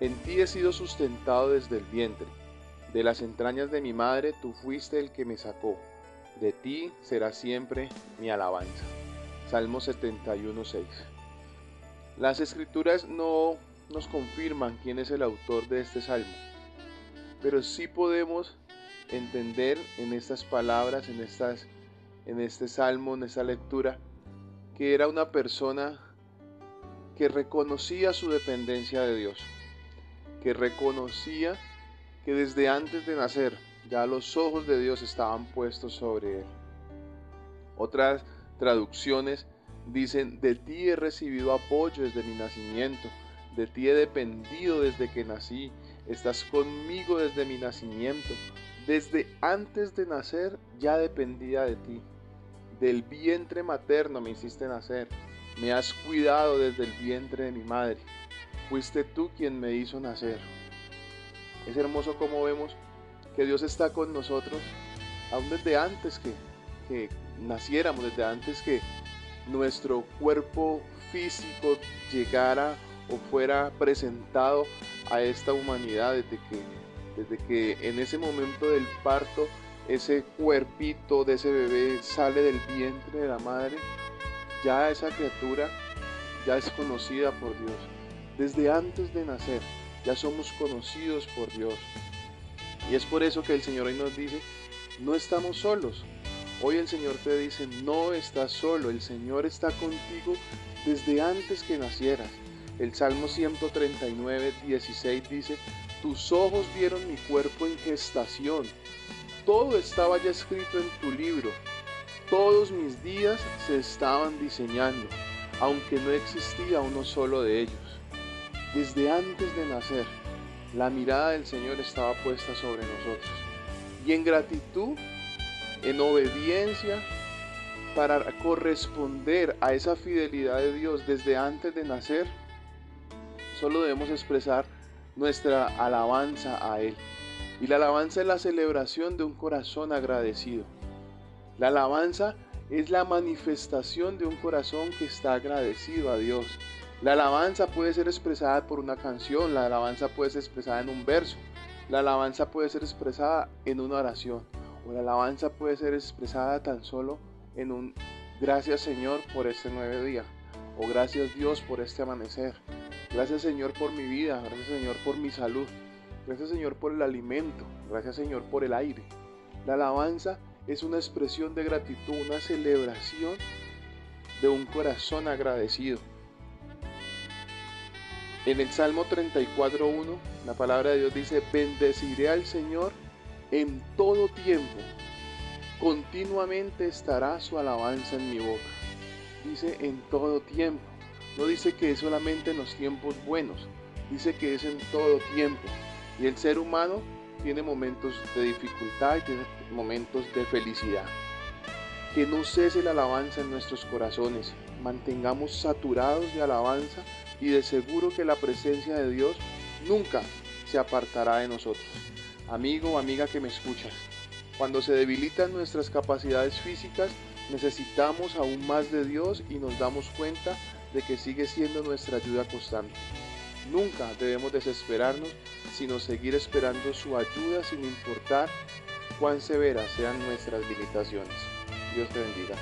En ti he sido sustentado desde el vientre. De las entrañas de mi madre tú fuiste el que me sacó. De ti será siempre mi alabanza. Salmo 71.6. Las escrituras no nos confirman quién es el autor de este salmo, pero sí podemos entender en estas palabras, en, estas, en este salmo, en esta lectura, que era una persona que reconocía su dependencia de Dios que reconocía que desde antes de nacer ya los ojos de Dios estaban puestos sobre él. Otras traducciones dicen, de ti he recibido apoyo desde mi nacimiento, de ti he dependido desde que nací, estás conmigo desde mi nacimiento, desde antes de nacer ya dependía de ti, del vientre materno me hiciste nacer, me has cuidado desde el vientre de mi madre. Fuiste tú quien me hizo nacer. Es hermoso como vemos que Dios está con nosotros aún desde antes que, que naciéramos, desde antes que nuestro cuerpo físico llegara o fuera presentado a esta humanidad, desde que, desde que en ese momento del parto ese cuerpito de ese bebé sale del vientre de la madre, ya esa criatura ya es conocida por Dios. Desde antes de nacer ya somos conocidos por Dios. Y es por eso que el Señor hoy nos dice, no estamos solos. Hoy el Señor te dice, no estás solo, el Señor está contigo desde antes que nacieras. El Salmo 139, 16 dice, tus ojos vieron mi cuerpo en gestación. Todo estaba ya escrito en tu libro. Todos mis días se estaban diseñando, aunque no existía uno solo de ellos. Desde antes de nacer, la mirada del Señor estaba puesta sobre nosotros. Y en gratitud, en obediencia, para corresponder a esa fidelidad de Dios desde antes de nacer, solo debemos expresar nuestra alabanza a Él. Y la alabanza es la celebración de un corazón agradecido. La alabanza es la manifestación de un corazón que está agradecido a Dios la alabanza puede ser expresada por una canción, la alabanza puede ser expresada en un verso, la alabanza puede ser expresada en una oración, o la alabanza puede ser expresada tan solo en un gracias Señor por este nueve día, o gracias Dios por este amanecer, gracias Señor por mi vida, gracias Señor por mi salud, gracias Señor por el alimento, gracias Señor por el aire. La alabanza es una expresión de gratitud, una celebración de un corazón agradecido. En el Salmo 34.1, la palabra de Dios dice, bendeciré al Señor en todo tiempo, continuamente estará su alabanza en mi boca. Dice en todo tiempo, no dice que es solamente en los tiempos buenos, dice que es en todo tiempo. Y el ser humano tiene momentos de dificultad y tiene momentos de felicidad. Que no cese la alabanza en nuestros corazones, mantengamos saturados de alabanza y de seguro que la presencia de Dios nunca se apartará de nosotros. Amigo o amiga que me escuchas, cuando se debilitan nuestras capacidades físicas, necesitamos aún más de Dios y nos damos cuenta de que sigue siendo nuestra ayuda constante. Nunca debemos desesperarnos, sino seguir esperando su ayuda sin importar cuán severas sean nuestras limitaciones. Dios te bendiga.